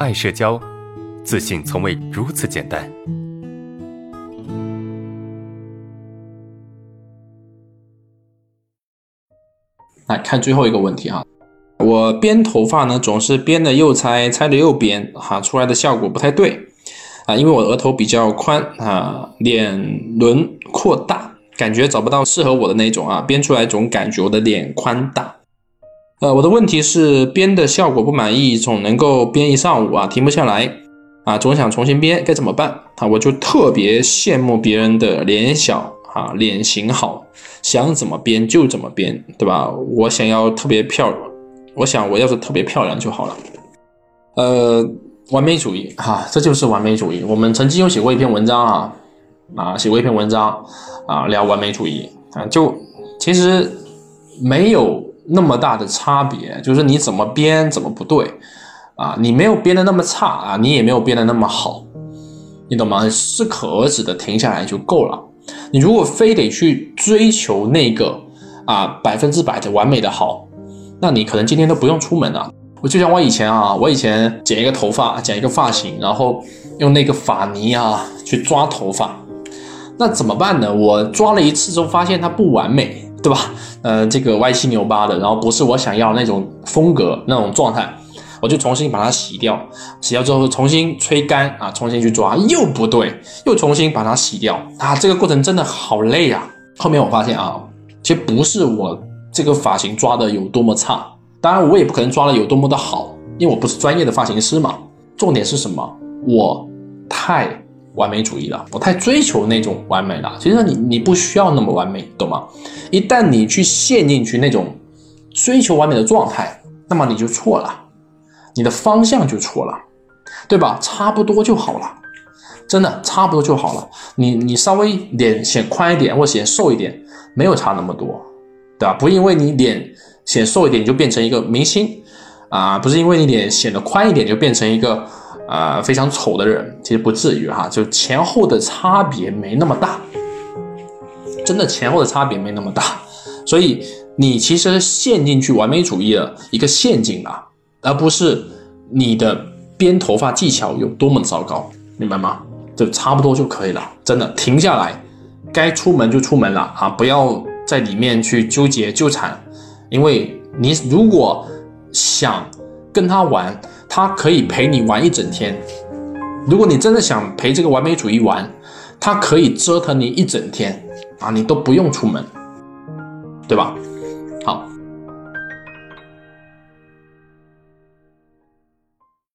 爱社交，自信从未如此简单。来看最后一个问题哈，我编头发呢，总是编的又拆，拆的又编，哈，出来的效果不太对啊，因为我额头比较宽啊，脸轮廓大，感觉找不到适合我的那种啊，编出来总感觉我的脸宽大。呃，我的问题是编的效果不满意，总能够编一上午啊，停不下来啊，总想重新编，该怎么办啊？我就特别羡慕别人的脸小啊，脸型好，想怎么编就怎么编，对吧？我想要特别漂亮，我想我要是特别漂亮就好了。呃，完美主义哈，这就是完美主义。我们曾经有写过一篇文章啊，啊，写过一篇文章啊，聊完美主义啊，就其实没有。那么大的差别，就是你怎么编怎么不对啊？你没有编的那么差啊，你也没有编的那么好，你懂吗？适可而止的停下来就够了。你如果非得去追求那个啊百分之百的完美的好，那你可能今天都不用出门了。我就像我以前啊，我以前剪一个头发，剪一个发型，然后用那个发泥啊去抓头发，那怎么办呢？我抓了一次之后发现它不完美。对吧？呃，这个歪七扭八的，然后不是我想要那种风格那种状态，我就重新把它洗掉，洗掉之后重新吹干啊，重新去抓又不对，又重新把它洗掉啊，这个过程真的好累啊。后面我发现啊，其实不是我这个发型抓的有多么差，当然我也不可能抓的有多么的好，因为我不是专业的发型师嘛。重点是什么？我太。完美主义了，不太追求那种完美了。其实你你不需要那么完美，懂吗？一旦你去陷进去那种追求完美的状态，那么你就错了，你的方向就错了，对吧？差不多就好了，真的差不多就好了。你你稍微脸显宽一点或显瘦一点，没有差那么多，对吧？不因为你脸显瘦一点你就变成一个明星啊，不是因为你脸显得宽一点就变成一个。啊，非常丑的人其实不至于哈，就前后的差别没那么大，真的前后的差别没那么大，所以你其实陷进去完美主义的一个陷阱了，而不是你的编头发技巧有多么糟糕，明白吗？就差不多就可以了，真的停下来，该出门就出门了啊，不要在里面去纠结纠缠，因为你如果想跟他玩。他可以陪你玩一整天，如果你真的想陪这个完美主义玩，他可以折腾你一整天啊，你都不用出门，对吧？好。